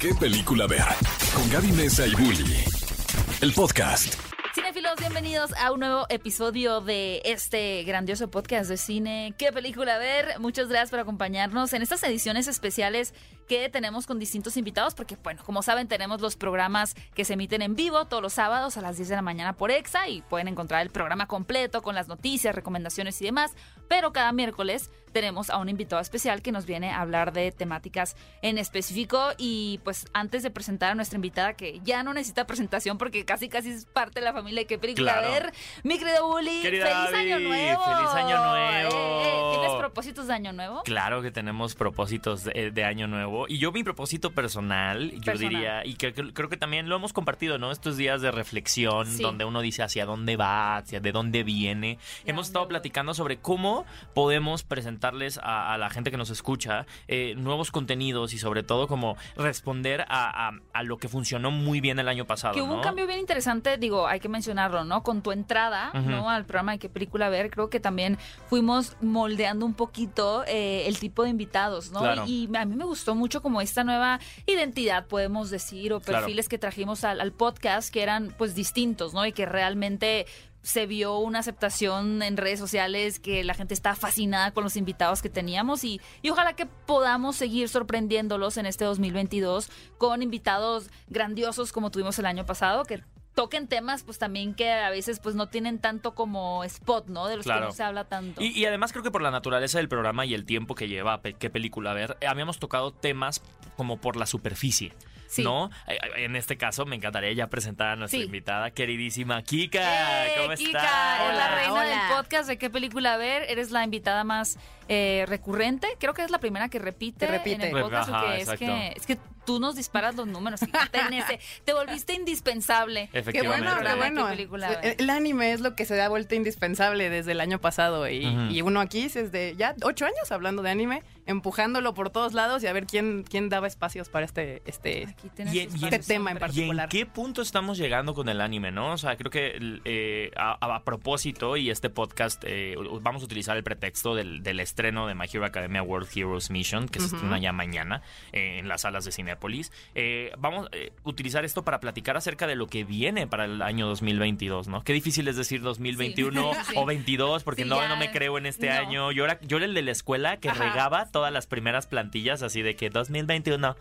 qué película ver. Con Gaby Mesa y Bully. El podcast. Cinefilos, bienvenidos a un nuevo episodio de este grandioso podcast de cine. ¿Qué película ver? Muchas gracias por acompañarnos en estas ediciones especiales que tenemos con distintos invitados, porque, bueno, como saben, tenemos los programas que se emiten en vivo todos los sábados a las 10 de la mañana por EXA y pueden encontrar el programa completo con las noticias, recomendaciones y demás. Pero cada miércoles tenemos a un invitado especial que nos viene a hablar de temáticas en específico. Y pues antes de presentar a nuestra invitada, que ya no necesita presentación porque casi casi es parte de la familia de qué película Claro. ver, mi querido Bully, feliz año nuevo. feliz año nuevo. Eh, eh, ¿Tienes propósitos de año nuevo? Claro que tenemos propósitos de, de año nuevo. Y yo mi propósito personal, yo diría, y que, que- creo que también lo hemos compartido, ¿no? Estos días de reflexión, Sí. donde uno dice hacia dónde va, hacia de dónde viene. ¿Y hemos estado platicando sobre cómo podemos presentarles a, a la gente que nos escucha eh, nuevos contenidos y sobre todo como responder a, a- a lo que funcionó muy bien el año pasado. Que hubo un cambio bien interesante, digo, hay que mencionarlo, ¿no? Con tu entrada. ¿no? Al programa de qué película ver, creo que también fuimos moldeando un poquito eh, el tipo de invitados, ¿no? Claro. Y, a mí me gustó mucho como esta nueva identidad, podemos decir, o Claro. perfiles que trajimos al, al podcast que eran pues distintos, ¿no? Y que realmente se vio una aceptación en redes sociales que la gente está fascinada con los invitados que teníamos y, y ojalá que podamos seguir sorprendiéndolos en este 2022 con invitados grandiosos como tuvimos el año pasado que toquen temas pues también que a veces pues no tienen tanto como spot, ¿no? De los Claro. que no se habla tanto. Y, y además creo que por la naturaleza del programa y el tiempo que lleva pe- qué película ver, eh, habíamos tocado temas como por la superficie. Sí. ¿No? En este caso me encantaría ya presentar a nuestra Sí. invitada, queridísima Kika. ¡Eh, ¿Cómo Kika! estás? Es la Hola, reina hola. del podcast de qué película ver. Eres la invitada más eh, recurrente. Creo que es la primera que repite, Que repite. en el podcast. Ajá, es, que, es que tú nos disparas los números. Kika. Te, volviste indispensable. Qué Efectivamente. bueno, qué bueno. qué película, ver. el, el anime es lo que se ha vuelto indispensable desde el año pasado y, uno aquí desde ya ocho años hablando de anime, empujándolo por todos lados y a ver quién, quién daba espacios para este, este, Y en- en- Este tema en hombre. ¿Y en particular. qué punto estamos llegando con el anime, no? O sea, creo que eh, a, a propósito, y este podcast, eh, vamos a utilizar el pretexto del, del estreno de My Hero Academia World Heroes Mission, que se Ujú. estrena ya mañana eh, en las salas de Cinépolis. Eh, vamos a utilizar esto para platicar acerca de lo que viene para el año 2022, ¿no? Qué difícil es decir 2021 Sí. o 22, porque Sí, no, ya. no me creo en este No. año. Yo era, yo era el de la escuela que Ajá. regaba todas las primeras plantillas así de que 2021.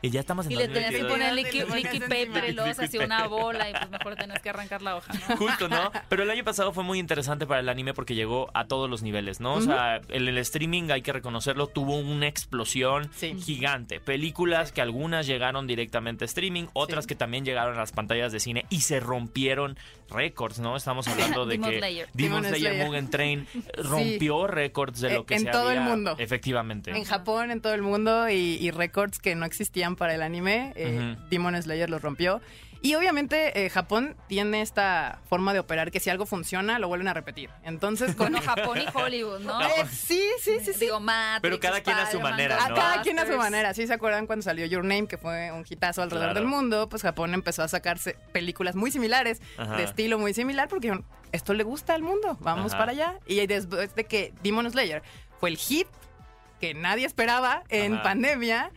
Y ya estamos en Y le tenías que 2022. poner liqui, liqui paper y luego se hacía una bola y pues mejor tenías que arrancar la hoja, ¿no? Justo, ¿no? Pero el año pasado fue muy interesante para el anime porque llegó a todos los niveles, ¿no? O sea, el, el streaming, hay que reconocerlo, tuvo una explosión Sí. gigante. Películas que algunas llegaron directamente a streaming, otras Sí. que también llegaron a las pantallas de cine y se rompieron récords, ¿no? Estamos hablando de Demon que Slayer. Demon Demon Slayer, Slayer. Mugen Train rompió récords de Eh, lo que en se todo el mundo. Efectivamente. En Japón, en todo el mundo, y, y récords que no existían para el anime. eh, Ujú. Demon Slayer los rompió. Y obviamente eh, Japón tiene esta forma de operar que si algo funciona, lo vuelven a repetir. Entonces, con... Bueno, Japón y Hollywood, ¿no? Eh, sí, sí, sí, sí. Digo, Matrix, Pero cada quien a su manera, A ¿no? cada quien a su manera. ¿Sí se acuerdan cuando salió Your Name, que fue un hitazo alrededor Claro. del mundo? Pues Japón empezó a sacarse películas muy similares, Ajá. de estilo muy similar, porque dijeron, esto le gusta al mundo, vamos Ajá. para allá. Y después de que Demon Slayer fue el hit que nadie esperaba en Ajá. pandemia,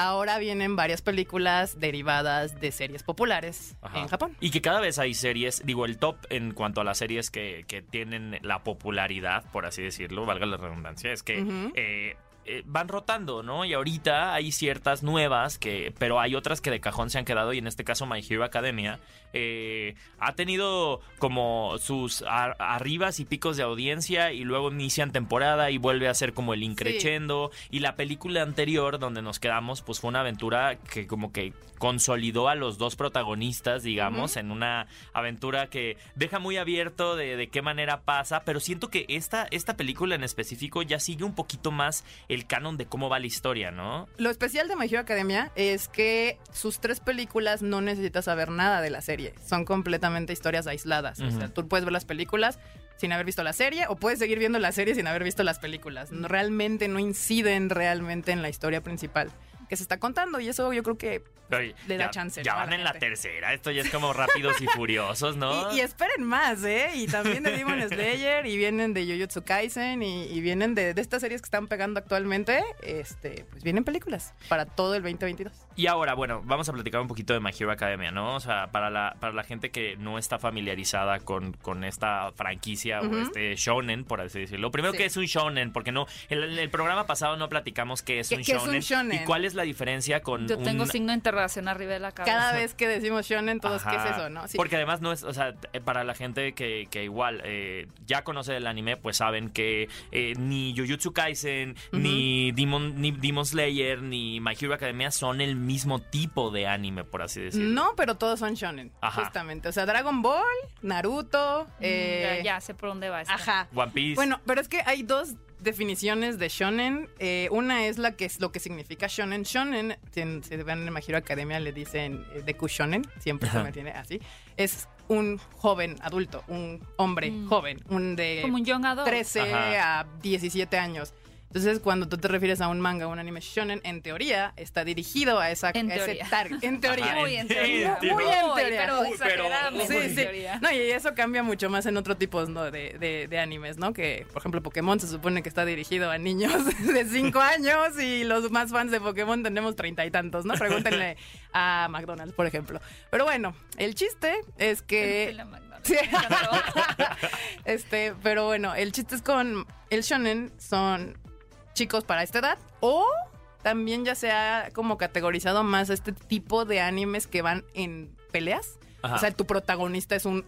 ahora vienen varias películas derivadas de series populares Ajá. en Japón. Y que cada vez hay series, digo, el top en cuanto a las series que, que tienen la popularidad, por así decirlo, valga la redundancia, es que eh, eh, van rotando, ¿no? Y ahorita hay ciertas nuevas, que, pero hay otras que de cajón se han quedado, y en este caso My Hero Academia eh, ha tenido como sus ar- arribas y picos de audiencia, y luego inician temporada y vuelve a ser como el increchendo. Y la película anterior, donde nos quedamos, pues fue una aventura que como que consolidó a los dos protagonistas, digamos, en una aventura que deja muy abierto de, de qué manera pasa, pero siento que esta, esta película en específico ya sigue un poquito más el canon de cómo va la historia, ¿no? Lo especial de My Hero Academia es que sus tres películas no necesitas saber nada de la serie. Son completamente historias aisladas. O sea, tú puedes ver las películas sin haber visto la serie o puedes seguir viendo la serie sin haber visto las películas. No- Realmente no inciden realmente en la historia principal. Que se está contando y eso yo creo que Oye, le da ya, chance, Ya van la en la tercera. Esto ya es como rápidos y furiosos, ¿no? Y, y esperen más, ¿eh? Y también de Demon Slayer, y vienen de Jujutsu Kaisen, y, y vienen de, de estas series que están pegando actualmente. Este, pues vienen películas para todo el 2022. Y ahora, bueno, vamos a platicar un poquito de My Hero Academia, ¿no? O sea, para la, para la gente que no está familiarizada con, con esta franquicia o este shonen, por así decirlo. Primero, Sí. ¿qué es un shonen? Porque no, en el, el programa pasado no platicamos qué es, ¿Qué- un, qué es un shonen, shonen? y cuál es la diferencia con Yo tengo un... signo de interrogación arriba de la cabeza. Cada vez que decimos shonen, todos, ¿qué es eso, no? Sí. Porque además no es, o sea, para la gente que, que igual eh, ya conoce el anime, pues saben que eh, ni Jujutsu Kaisen, ni, Demon, ni Demon Slayer, ni My Hero Academia son el mismo tipo de anime, por así decirlo. No, pero todos son shonen, Ajá. justamente. O sea, Dragon Ball, Naruto, Mm, eh, ya, ya sé por dónde va esto. Ajá. One Piece. Bueno, pero es que hay dos definiciones de shonen. Eh, una es la que es lo que significa shonen. Shonen, si, si ven en My Hero Academia le dicen eh, Deku Shonen, siempre se Ajá. me tiene así. Es un joven adulto, un hombre Mm. joven, un de Como un young adult. 13 Ajá. a 17 años. Entonces, cuando tú te refieres a un manga o un anime shonen, en teoría está dirigido a, esa, En a ese target. En teoría. Muy en teoría. Muy en Muy, teoría. pero Uy, pero- Sí, en sí. teoría. No, y eso cambia mucho más en otro tipo ¿no? de, de- de animes, ¿no? Que, por ejemplo, Pokémon se supone que está dirigido a niños de 5 años y los más fans de Pokémon tenemos treinta y tantos, ¿no? Pregúntenle a McDonald's, por ejemplo. Pero bueno, el chiste es que... La McDonald's. Sí. Este, pero bueno, el chiste es con el shonen son chicos para esta edad o también ya se ha como categorizado más este tipo de animes que van en peleas. Ajá. O sea, tu protagonista es un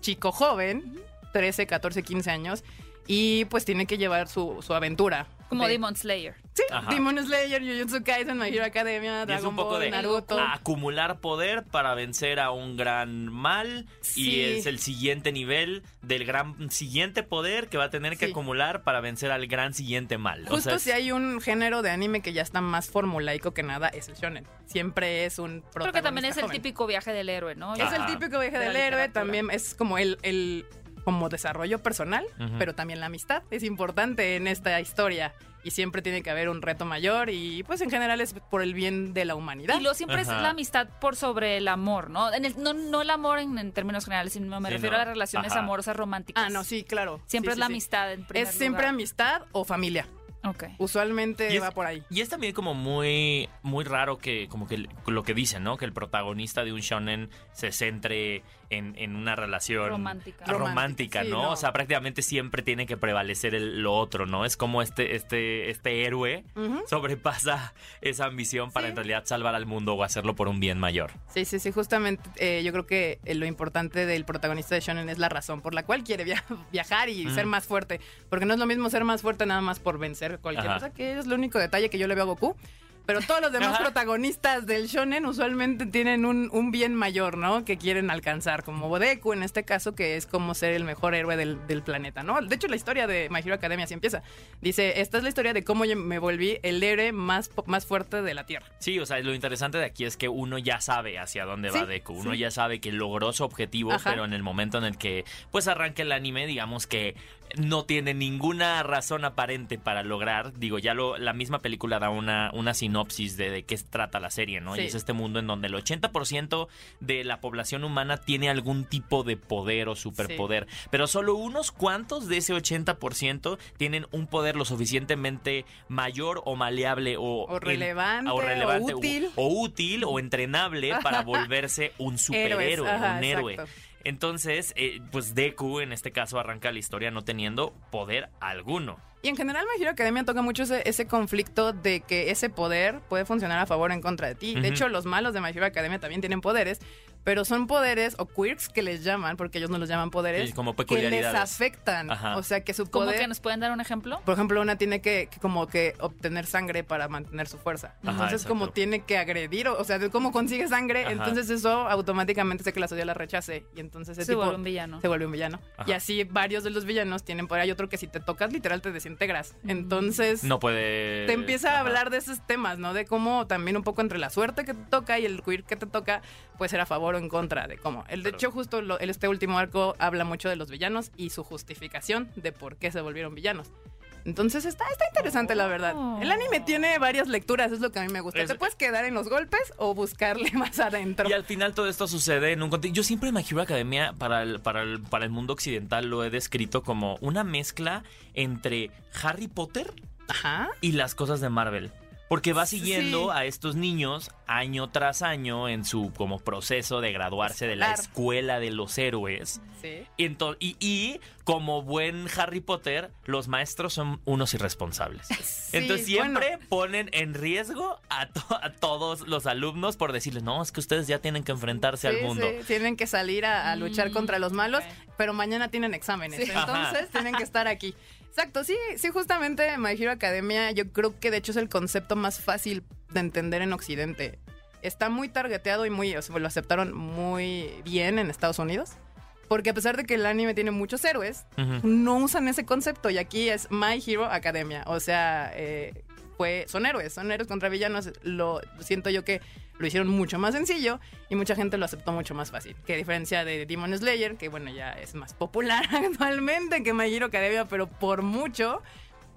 chico joven, 13, 14, 15 años, y pues tiene que llevar su, su aventura. Como de- Demon Slayer. Sí, Ajá. Demon Slayer, Jujutsu Kaisen, My Hero Academia, Y es Dragon un poco Ball, de Naruto. acumular poder para vencer a un gran mal Sí. y es el siguiente nivel del gran siguiente poder que va a tener que Sí. acumular para vencer al gran siguiente mal. O Justo sea, es- si hay un género de anime que ya está más formulaico que nada, es el shonen. Siempre es un protagonista Creo que también es el joven. típico viaje del héroe, ¿no? Es el típico viaje De del héroe, también es como el, el como desarrollo personal, pero también la amistad es importante en esta historia y siempre tiene que haber un reto mayor y pues en general es por el bien de la humanidad. Y lo siempre es la amistad por sobre el amor, ¿no? En el- no, no el amor en, en términos generales, sino me Sí, refiero no. a las relaciones Ajá. amorosas románticas. Ah, no, sí, claro. Siempre Sí, es sí, la sí. amistad en primer Es siempre lugar. amistad o familia. Ok. Usualmente Y es- va por ahí. Y es también como muy, muy raro que, como que lo que dicen, ¿no? Que el protagonista de un shonen se centre en, en una relación Romántica. romántica, Romántica, sí, ¿no? no. O sea, prácticamente siempre tiene que prevalecer el- lo otro, ¿no? Es como este, este, este héroe sobrepasa esa ambición para Sí. en realidad salvar al mundo o hacerlo por un bien mayor. Sí, sí, sí, justamente eh, yo creo que eh, lo importante del protagonista de Shonen es la razón por la cual quiere via- viajar y Mm. ser más fuerte. Porque no es lo mismo ser más fuerte nada más por vencer cualquier Ajá. cosa, que es el único detalle que yo le veo a Goku. Pero todos los demás Ajá. protagonistas del shonen usualmente tienen un, un bien mayor, ¿no? Que quieren alcanzar, como Deku en este caso, que es como ser el mejor héroe del, del planeta, ¿no? De hecho, la historia de My Hero Academia así empieza. Dice, esta es la historia de cómo yo me volví el héroe más, más fuerte de la Tierra. Sí, o sea, lo interesante de aquí es que uno ya sabe hacia dónde va Sí, Deku. Uno sí. ya sabe que logró su objetivo, Ajá. pero en el momento en el que pues arranca el anime, digamos que no tiene ninguna razón aparente para lograr. Digo, ya lo, la misma película da una, una sinopsis de, de qué trata la serie, ¿no? Sí. Y es este mundo en donde el 80% de la población humana tiene algún tipo de poder o superpoder, pero solo unos cuantos de ese 80% tienen un poder lo suficientemente mayor o maleable o, O en- relevante, o, relevante, o útil. o útil o entrenable para volverse un superhéroe, Héroes, ajá, un héroe. exacto. Entonces, eh, pues Deku en este caso arranca la historia no teniendo poder alguno. Y en general My Hero Academia toca mucho ese, ese conflicto de que ese poder puede funcionar a favor o en contra de ti. De hecho, los malos de My Hero Academia también tienen poderes, pero son poderes o quirks que les llaman, porque ellos no los llaman poderes, Sí, como que les afectan. Ajá. O sea, que su ¿Cómo poder... que nos pueden dar un ejemplo? Por ejemplo, una tiene que, que como que obtener sangre para mantener su fuerza. Ajá, Entonces, exacto. como tiene que agredir, o, o sea, de cómo consigue sangre, Ajá. entonces eso automáticamente hace que la sociedad la rechace. Y entonces ese Se tipo vuelve un villano. se vuelve un villano. Ajá. Y así varios de los villanos tienen por ahí otro que si te tocas, literal te desintegras. Entonces No puede. te empieza a hablar de esos temas, ¿no? De cómo también un poco entre la suerte que te toca y el queer que te toca, puede ser a favor o en contra de cómo. El, de Claro. hecho, justo lo- el, este último arco habla mucho de los villanos y su justificación de por qué se volvieron villanos. Entonces está, está interesante, la verdad. El anime tiene varias lecturas, es lo que a mí me gusta. Es- Te puedes quedar en los golpes o buscarle más adentro. Y al final todo esto sucede en un contexto. Yo siempre My Hero Academia para el, para, el, para el mundo occidental lo he descrito como una mezcla entre Harry Potter Ajá. y las cosas de Marvel. Porque va Sí. siguiendo a estos niños año tras año en su como proceso de graduarse de la escuela de los héroes. Sí. Y, ento- y, y como buen Harry Potter, los maestros son unos irresponsables. Entonces siempre bueno. ponen en riesgo a, to- a todos los alumnos por decirles, no, es que ustedes ya tienen que enfrentarse al Sí, mundo. sí, Tienen que salir a, a luchar Mm, contra los malos, pero mañana tienen exámenes. Sí. Entonces tienen que estar aquí. Exacto, sí, sí, justamente My Hero Academia, yo creo que de hecho es el concepto más fácil de entender en Occidente. Está muy targeteado y muy, o sea, lo aceptaron muy bien en Estados Unidos. Porque a pesar de que el anime tiene muchos héroes, Ujú. no usan ese concepto y aquí es My Hero Academia. O sea, eh, fue, son héroes, son héroes contra villanos. Lo siento yo que lo hicieron mucho más sencillo y mucha gente lo aceptó mucho más fácil. Que a diferencia de Demon Slayer, que bueno, ya es más popular actualmente que My Hero Academia, pero por mucho.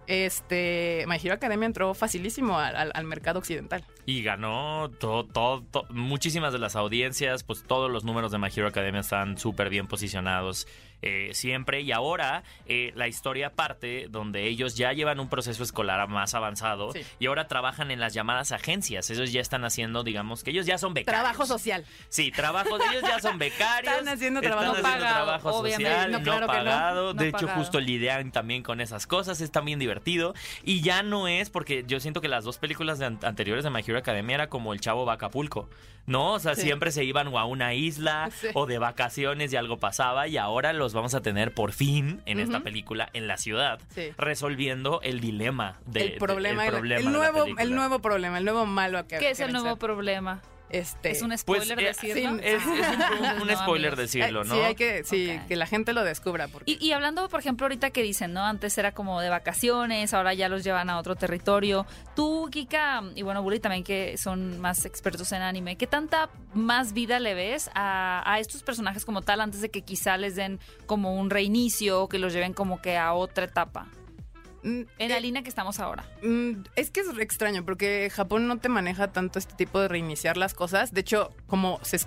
Este, My Hero Academia entró facilísimo al, mercado occidental. Y ganó todo, todo, to- muchísimas de las audiencias, pues todos los números de My Hero Academia están súper bien posicionados eh, siempre. Y ahora eh, la historia parte donde ellos ya llevan un proceso escolar más avanzado Sí. y ahora trabajan en las llamadas agencias. Ellos ya están haciendo, digamos, que ellos ya son becarios. Trabajo social. Sí, trabajos, ellos ya son becarios. Están haciendo trabajo están haciendo pagado, trabajo obviamente. social, No, claro pagado. No de hecho, pagado. justo lidian también con esas cosas, es también divertido. Y ya no es, porque yo siento que las dos películas de an- anteriores de My Hero Academia era como el chavo Acapulco, ¿no? O sea, Sí. siempre se iban o a una isla Sí. o de vacaciones y algo pasaba y ahora los vamos a tener por fin en esta película en la ciudad, Sí. resolviendo el dilema de, el problema, de- el, el problema el de la nuevo, el nuevo problema, el nuevo malo que ¿Qué es el nuevo problema? Este, ¿Es un Pues, spoiler eh, decirlo? sí, Es, es un, un No, spoiler amigos. decirlo, Eh, ¿no? Sí, hay que, sí, Ok. que la gente lo descubra. Porque Y, y hablando, por ejemplo, ahorita que dicen, ¿no? Antes era como de vacaciones, ahora ya los llevan a otro territorio. Tú, Kika, y bueno, Bully también que son más expertos en anime, ¿qué tanta más vida le ves a, a estos personajes como tal antes de que quizá les den como un reinicio o que los lleven como que a otra etapa? Mm, En la eh, línea que estamos ahora. mm, es que es extraño porque Japón no te maneja tanto este tipo de reiniciar las cosas. De hecho, como se,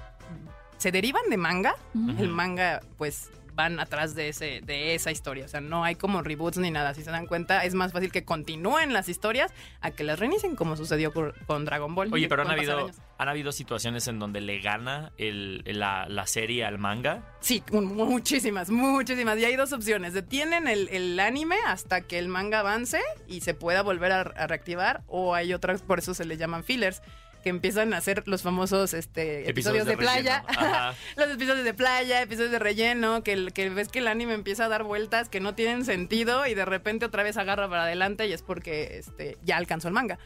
se derivan de manga, el manga pues van atrás de ese de esa historia, o sea, no hay como reboots ni nada, si se dan cuenta, es más fácil que continúen las historias a que las reinicien como sucedió con, con Dragon Ball. Oye, pero han habido, han habido situaciones en donde le gana el, la, la serie al manga. Sí, muchísimas, muchísimas. Y hay dos opciones. Detienen el, el anime hasta que el manga avance y se pueda volver a, a reactivar. O hay otras, por eso se le llaman fillers, que empiezan a hacer los famosos este, episodios, de, playa. los episodios de playa, episodios de relleno, que, el- que ves que el anime empieza a dar vueltas que no tienen sentido y de repente otra vez agarra para adelante y es porque este, ya alcanzó el manga.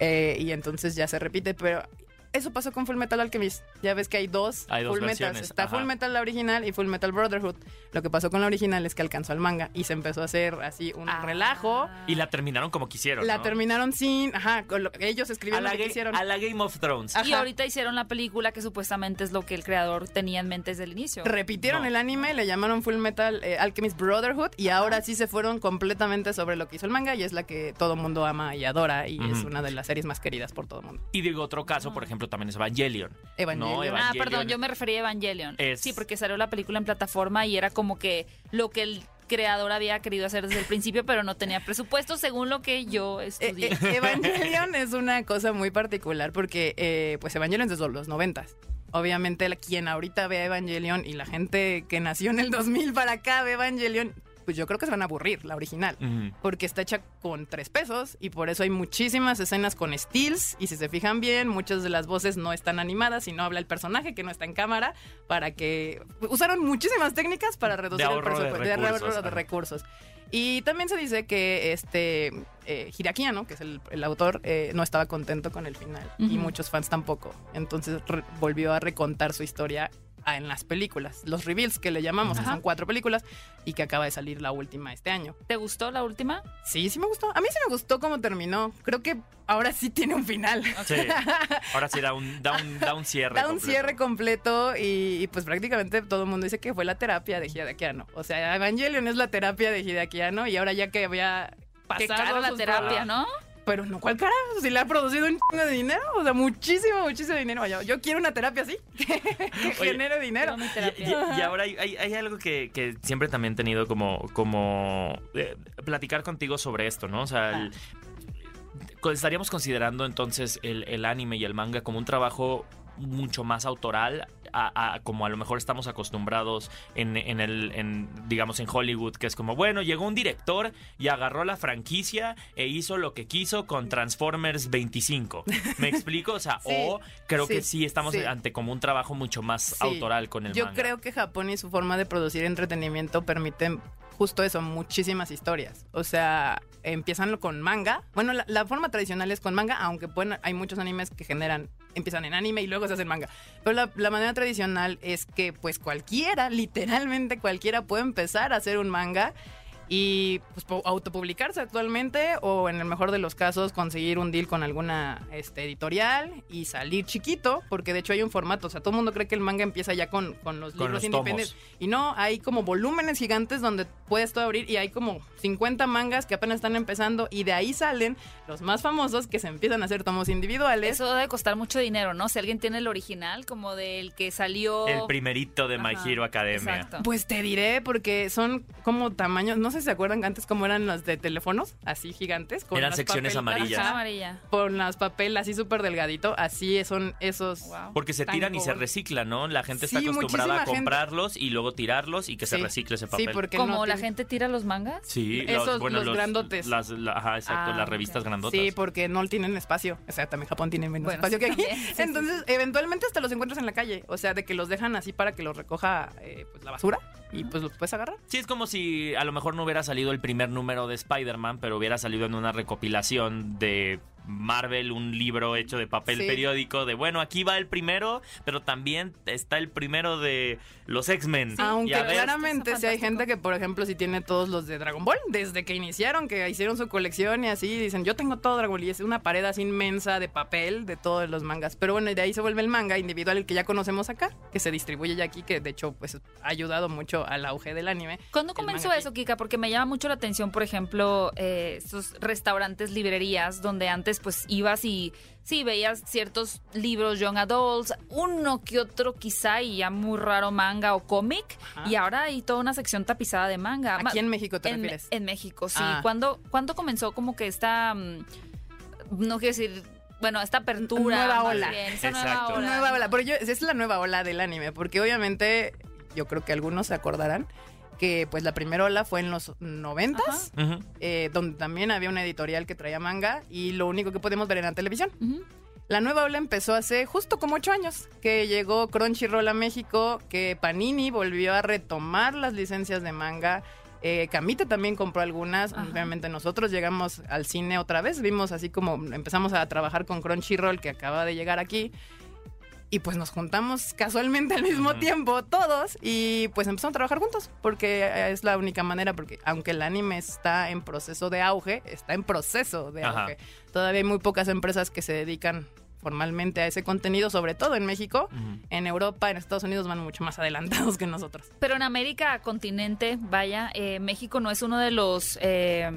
Eh, y entonces ya se repite, pero eso pasó con Full Metal Alchemist. Ya ves que hay dos Hay dos Full Metals. versiones, Está ajá. Full Metal la original y Full Metal Brotherhood. Lo que pasó con la original es que alcanzó el manga y se empezó a hacer así un Ah. relajo. Y la terminaron como quisieron. La ¿no? terminaron sin, ajá, con lo- ellos a escribieron la, lo que quisieron. a la Game of Thrones. Ajá. Y ahorita hicieron la película que supuestamente es lo que el creador tenía en mente desde el inicio. Repitieron No. el anime, le llamaron Full Metal eh, Alchemist Brotherhood y ahora sí se fueron completamente sobre lo que hizo el manga y es la que todo mundo ama y adora y es una de las series más queridas por todo el mundo. Y digo, otro caso, por ejemplo, también es Evangelion. Evangelion. No, Ah, Evangelion. perdón, yo me refería a Evangelion. Es- Sí, porque salió la película en plataforma y era como que lo que el creador había querido hacer desde el principio, pero no tenía presupuesto, según lo que yo Eh, estudié. eh, Evangelion es una cosa muy particular porque, eh, pues, Evangelion es desde los noventas. Obviamente, quien ahorita ve Evangelion y la gente que nació en el 2000 para acá ve Evangelion, pues yo creo que se van a aburrir, la original. Ujú. Porque está hecha con tres pesos y por eso hay muchísimas escenas con stills y si se fijan bien, muchas de las voces no están animadas, sino habla el personaje que no está en cámara para que... Usaron muchísimas técnicas para reducir el de presupuesto, de ahorro recursos, de ajá. recursos. Y también se dice que este eh, Hideaki Anno, que es el, el autor, eh, no estaba contento con el final y Ujú. muchos fans tampoco. Entonces volvió a recontar su historia en las películas, los reveals que le llamamos, que son cuatro películas y que acaba de salir la última este año. ¿Te gustó la última? Sí, sí me gustó. A mí sí me gustó cómo terminó. Creo que ahora sí tiene un final. Sí. Ahora sí da un, da un, da un cierre. Da un completo. cierre completo y, y, pues prácticamente todo el mundo dice que fue la terapia de Hideaki Anno. O sea, Evangelion es la terapia de Hideaki Anno y ahora ya que había pasados. Qué cara la sus terapia. ¿no? Pero no, ¿cuál cara? Si le ha producido un chingo de dinero, o sea, muchísimo, muchísimo dinero. Yo, yo quiero una terapia así, que, que Oye, genere dinero. Y, terapia. y- y ahora hay, hay- hay algo que, que siempre también he tenido como, como eh, platicar contigo sobre esto, ¿no? O sea, el- co- estaríamos considerando entonces el, el anime y el manga como un trabajo mucho más autoral a, a- como a lo mejor estamos acostumbrados en, en el en, digamos en Hollywood que es como bueno llegó un director y agarró la franquicia e hizo lo que quiso con Transformers 25 me explico o sea Sí, o creo que sí, estamos sí. ante como un trabajo mucho más autoral con el Yo manga. creo que Japón y su forma de producir entretenimiento permiten justo eso, muchísimas historias. O sea, empiezan con manga. Bueno, la, la forma tradicional es con manga, aunque pueden, hay muchos animes que generan, empiezan en anime y luego se hacen manga. Pero la, la manera tradicional es que pues cualquiera, literalmente cualquiera puede empezar a hacer un manga y pues pu- autopublicarse actualmente o en el mejor de los casos conseguir un deal con alguna este, editorial y salir chiquito, porque de hecho hay un formato, o sea, todo el mundo cree que el manga empieza ya con, con los Con libros los independientes tomos. y no, hay como volúmenes gigantes donde puedes tú abrir y hay como 50 mangas que apenas están empezando y de ahí salen los más famosos que se empiezan a hacer tomos individuales. Eso debe costar mucho dinero, ¿no? Si alguien tiene el original, como del que salió. El primerito de My Ajá, Hero Academia. Exacto. Pues te diré, porque son como tamaños, no sé si se acuerdan que antes como eran los de teléfonos, así gigantes. Con Eran las secciones papel- amarillas. Ajá, Ajá, amarilla. con las papel así súper delgadito, así son esos. Wow. Porque se tiran y se reciclan, ¿no? La gente está Sí, acostumbrada a gente. comprarlos y luego tirarlos y que se Sí. recicle ese Sí, papel. porque Como no la tiene- gente tira los mangas. Sí, Esos, los grandotes. Las, la- ajá, exacto, Ah, las revistas ok. grandotas. Sí, porque no tienen espacio. O sea, también Japón tiene menos Bueno, espacio sí, que aquí. Sí, sí, Entonces, eventualmente hasta los encuentras en la calle. O sea, de que los dejan así para que los recoja eh, pues, la basura y pues los puedes agarrar. Sí, es como si a lo mejor no hubiera salido el primer número de Spider-Man, pero hubiera salido en una recopilación de Marvel, un libro hecho de papel Sí. periódico de, bueno, aquí va el primero, pero también está el primero de los X-Men. Aunque ver, claramente si hay gente que, por ejemplo, si tiene todos los de Dragon Ball, desde que iniciaron, que hicieron su colección y así, dicen, yo tengo todo Dragon Ball y es una pared así inmensa de papel de todos los mangas. Pero bueno, y de ahí se vuelve el manga individual, el que ya conocemos acá, que se distribuye ya aquí, que de hecho pues ha ayudado mucho al auge del anime. ¿Cuándo comenzó eso, Kika? Porque me llama mucho la atención, por ejemplo, eh, estos restaurantes, librerías, donde antes pues ibas y sí veías ciertos libros young adults, uno que otro quizá y ya muy raro manga o cómic, Ajá. y ahora hay toda una sección tapizada de manga. Ma- Aquí en México te en, refieres. en México, sí. Ah. ¿Cuándo, cuándo comenzó como que esta, mm, no quiero decir, bueno, esta apertura? Nueva ola. bien, esa nueva Exacto. ola. Nueva ola, pero yo, es la nueva ola del anime, porque obviamente yo creo que algunos se acordarán que pues la primera ola fue en los noventas, Ujú. eh, donde también había una editorial que traía manga y lo único que podemos ver era en la televisión. La nueva ola empezó hace justo como ocho años, que llegó Crunchyroll a México, que Panini volvió a retomar las licencias de manga. Eh, Kamite también compró algunas. Ajá. Obviamente nosotros llegamos al cine otra vez, vimos así como empezamos a trabajar con Crunchyroll, que acaba de llegar aquí. Y pues nos juntamos casualmente al mismo tiempo todos y pues empezamos a trabajar juntos porque eh, es la única manera porque aunque el anime está en proceso de auge, está en proceso de Ajá. auge. Todavía hay muy pocas empresas que se dedican formalmente a ese contenido, sobre todo en México. En Europa, en Estados Unidos van mucho más adelantados que nosotros. Pero en América continente, vaya, eh, México no es uno de los eh,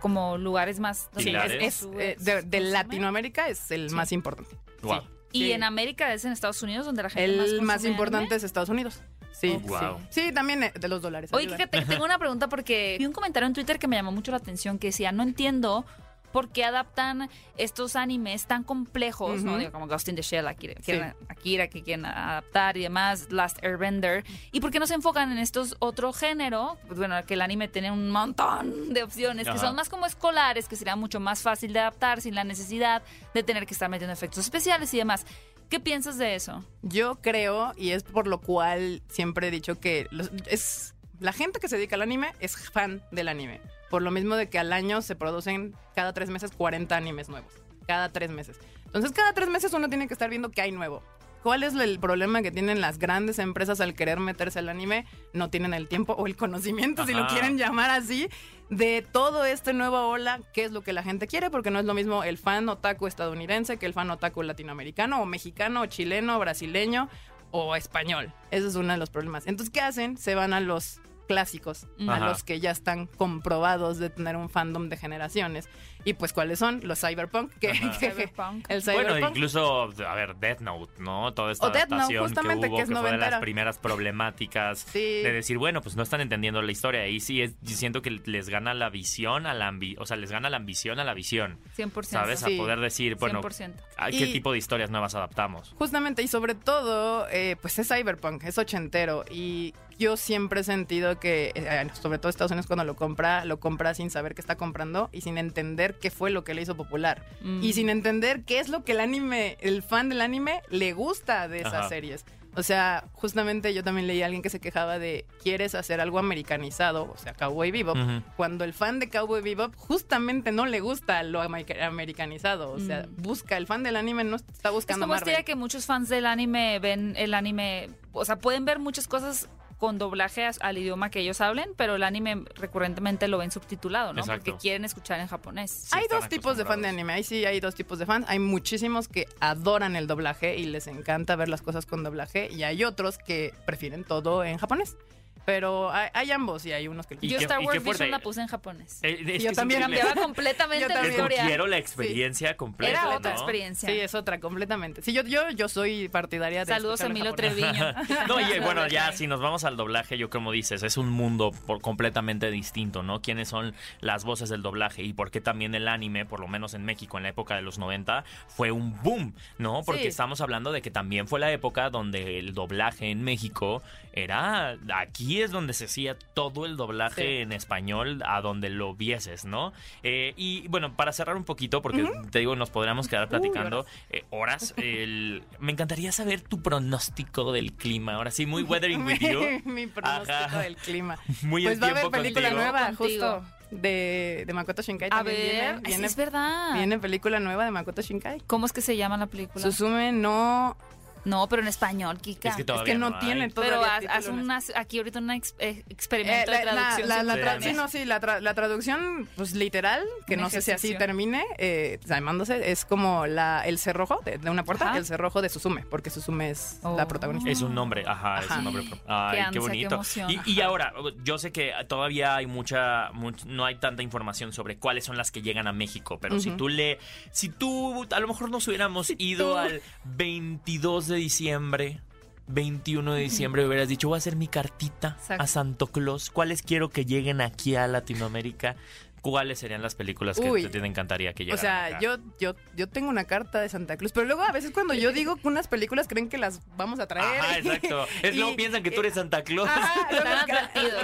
como lugares más donde Sí, es, eh, de, de Latinoamérica es el Sí. más importante. Wow. Sí. Y Sí. en América es en Estados Unidos donde la gente El más, importante anime. es Estados Unidos. Sí, Oh, wow. sí. Sí, también eh, de los dólares. Oye, fíjate, tengo una pregunta porque vi un comentario en Twitter que me llamó mucho la atención que decía, no entiendo por qué adaptan estos animes tan complejos, ¿no? Digo, como Ghost in the Shell, Akira, Sí. Akira, que quieren adaptar y demás, Last Airbender, y por qué no se enfocan en estos otro género, pues bueno, que el anime tiene un montón de opciones, que son más como escolares, que sería mucho más fácil de adaptar sin la necesidad de tener que estar metiendo efectos especiales y demás. ¿Qué piensas de eso? Yo creo, y es por lo cual siempre he dicho que los- es la gente que se dedica al anime es fan del anime. Por lo mismo de que al año se producen cada tres meses 40 animes nuevos. Cada tres meses. Entonces, cada tres meses uno tiene que estar viendo qué hay nuevo. ¿Cuál es el problema que tienen las grandes empresas al querer meterse al anime? No tienen el tiempo o el conocimiento, si lo quieren llamar así, de todo este nueva ola, qué es lo que la gente quiere, porque no es lo mismo el fan otaku estadounidense que el fan otaku latinoamericano, o mexicano, o chileno, o brasileño, o español. Ese es uno de los problemas. Entonces, ¿qué hacen? Se van a los clásicos, a los que ya están comprobados de tener un fandom de generaciones. Y pues, ¿cuáles son? Los cyberpunk, que, que- Cyberpunk. el Bueno, cyberpunk. incluso, a ver, Death Note, ¿no? Toda esta O Death Note, adaptación justamente, que hubo, que es fue de las primeras problemáticas Sí. de decir, bueno, pues no están entendiendo la historia. Y sí, es, siento que les gana la visión a la ambi o sea, les gana la ambición a la visión, 100%. ¿sabes? Sí. A poder decir, bueno, 100%. ¿a qué Y- tipo de historias nuevas adaptamos? Justamente, y sobre todo, eh, pues es cyberpunk, es ochentero. Y yo siempre he sentido que, eh, sobre todo Estados Unidos cuando lo compra, lo compra sin saber qué está comprando y sin entender qué fue lo que le hizo popular. Mm. Y sin entender qué es lo que el anime, el fan del anime, le gusta de esas Ajá. series. O sea, justamente yo también leí a alguien que se quejaba de, ¿quieres hacer algo americanizado? O sea, Cowboy Bebop. Cuando el fan de Cowboy Bebop justamente no le gusta lo americanizado. O sea, Mm. busca, el fan del anime no está Es buscando esta Marvel. idea que muchos fans del anime ven el anime, o sea, pueden ver muchas cosas con doblaje al idioma que ellos hablen, pero el anime recurrentemente lo ven subtitulado, ¿no? Exacto. Porque quieren escuchar en japonés. Sí hay dos tipos de fan de anime. Ahí sí hay dos tipos de fans. Hay muchísimos que adoran el doblaje y les encanta ver las cosas con doblaje. Y hay otros que prefieren todo en japonés. Pero hay, hay ambos y hay unos que... Y Yo Star Wars. Vision la puse en japonés. Eh, es Yo también. Cambiaba completamente Yo la historia. quiero la experiencia completa. Era ¿no? otra experiencia. Sí, es otra, completamente. Sí, yo, yo, yo soy partidaria de... Saludos a japonés. Treviño. No, y bueno, ya si nos vamos al doblaje, yo como dices, es un mundo por completamente distinto, ¿no? ¿Quiénes son las voces del doblaje y por qué también el anime, por lo menos en México en la época de los 90, fue un boom, ¿no? Porque Sí. estamos hablando de que también fue la época donde el doblaje en México era, aquí es donde se hacía todo el doblaje Sí. en español a donde lo vieses, ¿no? Eh, y bueno, para cerrar un poquito, porque te digo, nos podríamos quedar platicando eh, horas, el- me encantaría saber tu pronóstico del clima. Ahora sí, muy weathering with you. Mi pronóstico Ajá. del clima. Muy Pues va a haber película contigo. nueva, Contigo. justo, de, de Makoto Shinkai. A ver, viene, es verdad. viene película nueva de Makoto Shinkai. ¿Cómo es que se llama la película? Susume no... No, pero en español, Kika. Es que Es todavía que no, no tiene pero haz, haz una, aquí ahorita un ex- eh, Eh, experimento la, de traducción. la- la tra- simultánea. sí, no, sí, la, tra- la traducción, pues literal, que Un no sé si así termine, eh, llamándose, es como la, el cerrojo de, de una puerta, Ajá. el cerrojo de Susume, porque Susume es Oh. la protagonista. Es un nombre, ajá, es un nombre. pro- Ay, Qué qué, ansia, qué bonito. emoción, y, ahora, yo sé que todavía hay mucha, much- no hay tanta información sobre cuáles son las que llegan a México, pero si tú le, si tú, a lo mejor nos hubiéramos ido tú- al 22 de diciembre. 21 de diciembre hubieras dicho, voy a hacer mi cartita Exacto. a Santo Claus. ¿Cuáles quiero que lleguen aquí a Latinoamérica? ¿Cuáles serían las películas que Uy. te, te encantaría que O llegaran sea, acá? yo, yo, yo tengo una carta de Santa Cruz, pero luego a veces cuando yo digo que unas películas creen que las vamos a traer. Ajá, exacto. Es Y- luego piensan que tú eres Santa Claus. Ajá,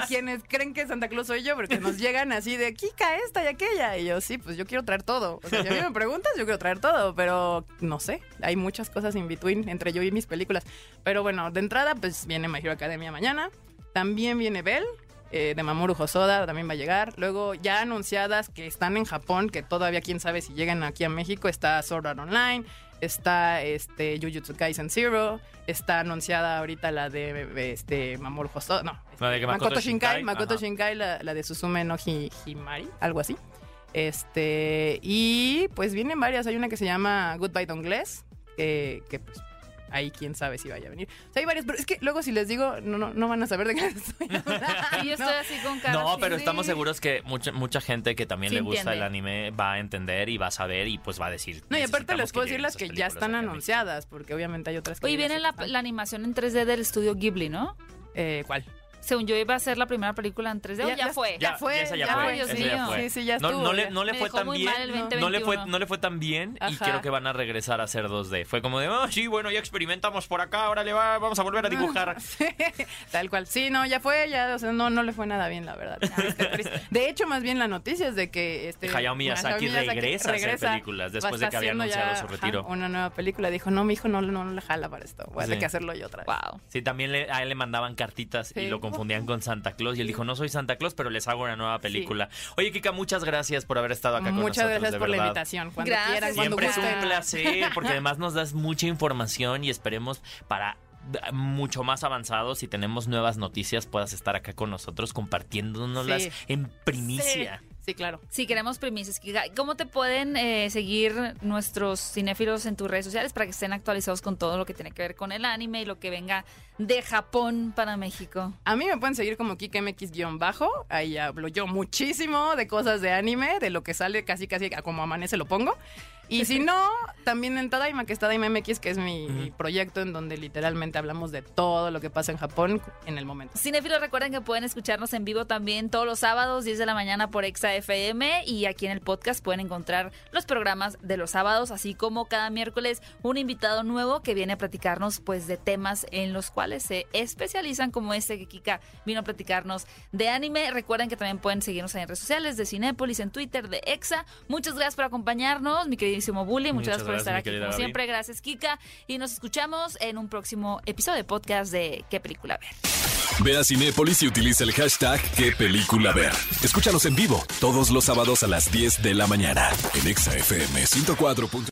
quienes creen que Santa Claus soy yo, porque nos llegan así de Kika esta y aquella. Y yo, sí, pues yo quiero traer todo. O sea, si a mí me preguntas, yo quiero traer todo, pero no sé. Hay muchas cosas in between entre yo y mis películas. Pero bueno, de entrada, pues viene My Hero Academia mañana. También viene Bell. Eh, de Mamoru Hosoda también va a llegar. Luego, ya anunciadas que están en Japón, que todavía quién sabe si llegan aquí a México, está Sword Art Online, está este Jujutsu Kaisen Zero, está anunciada ahorita la de este Mamoru Hosoda, no, La de que Makoto, Makoto Shinkai, Shinkai, Makoto ajá. Shinkai, la, la de Susume no Hi- Himari, algo así. Este, y pues vienen varias, hay una que se llama Goodbye Dongless, que, que pues ahí quién sabe si vaya a venir. O sea, hay varias, pero es que luego si les digo, no, no, no van a saber de qué estoy hablando. Yo estoy así con cara. No, así. pero estamos seguros que mucha, mucha gente que también Sí le gusta entiende. el anime va a entender y va a saber y pues va a decir. No, y aparte "Necesitamos les puedo decir las que ya están acá a México". anunciadas, porque obviamente hay otras que Oye, viene la animación en 3D del estudio Ghibli, ¿no? Eh, ¿Cuál? Según yo iba a ser la primera película en 3D, ¿o ya, fue? Ya fue, esa ya, ya fue. fue, Dios esa ya fue. Sí, sí, ya No, estuvo, no le, ya. no le Me fue dejó tan muy bien. mal el no, 2021. le fue, no le fue tan bien y creo que van a regresar a hacer 2D. Fue como de, oh, sí, bueno, ya experimentamos por acá, ahora le va, vamos a volver a dibujar. Tal cual. Sí, no, ya fue, ya, o sea, no, no le fue nada bien, la verdad. De hecho, más bien la noticia es de que este Hayao Miyazaki regresa a hacer películas después de que había anunciado ya, su ajá, retiro. una nueva película. Dijo, no, mi hijo no, no, no le jala para esto. Voy a tener que hacerlo yo otra vez. Wow. Sí, también le- a él le mandaban cartitas y lo confundían con Santa Claus. Y él dijo, no soy Santa Claus, pero les hago una nueva película. Oye, Kika, muchas gracias por haber estado acá con Muchas nosotros. gracias de por la verdad. invitación. Cuando Gracias, quieran, cuando Siempre es un placer, porque además nos das mucha información y esperemos para mucho más avanzados si tenemos nuevas noticias puedas estar acá con nosotros compartiéndonoslas Sí. en primicia. Sí, Sí, claro. Sí, queremos primicias. Kika. ¿Cómo te pueden eh, seguir nuestros cinéfilos en tus redes sociales para que estén actualizados con todo lo que tiene que ver con el anime y lo que venga de Japón para México? A mí me pueden seguir como KikMX-bajo. Ahí hablo yo muchísimo de cosas de anime, de lo que sale casi casi a como amanece lo pongo. Y si no, también en Tadaima, que es Tadaima MX, que es mi, mi proyecto en donde literalmente hablamos de todo lo que pasa en Japón en el momento. Cinéfilos, recuerden que pueden escucharnos en vivo también todos los sábados, 10 de la mañana por Exa FM. Y aquí en el podcast pueden encontrar los programas de los sábados, así como cada miércoles un invitado nuevo que viene a platicarnos pues de temas en los cuales se especializan, como este que Kika vino a platicarnos de anime. Recuerden que también pueden seguirnos en redes sociales de Cinépolis, en Twitter, de Exa. Muchas gracias por acompañarnos, mi queridísimo Bully. Muchas, Muchas gracias por estar aquí como Gaby. siempre. Gracias, Kika. Y nos escuchamos en un próximo episodio de podcast de ¿Qué película ver? Ve a Cinépolis y utiliza el hashtag qué película ver. Escúchanos en vivo todos los sábados a las 10 de la mañana en Exa FM 104.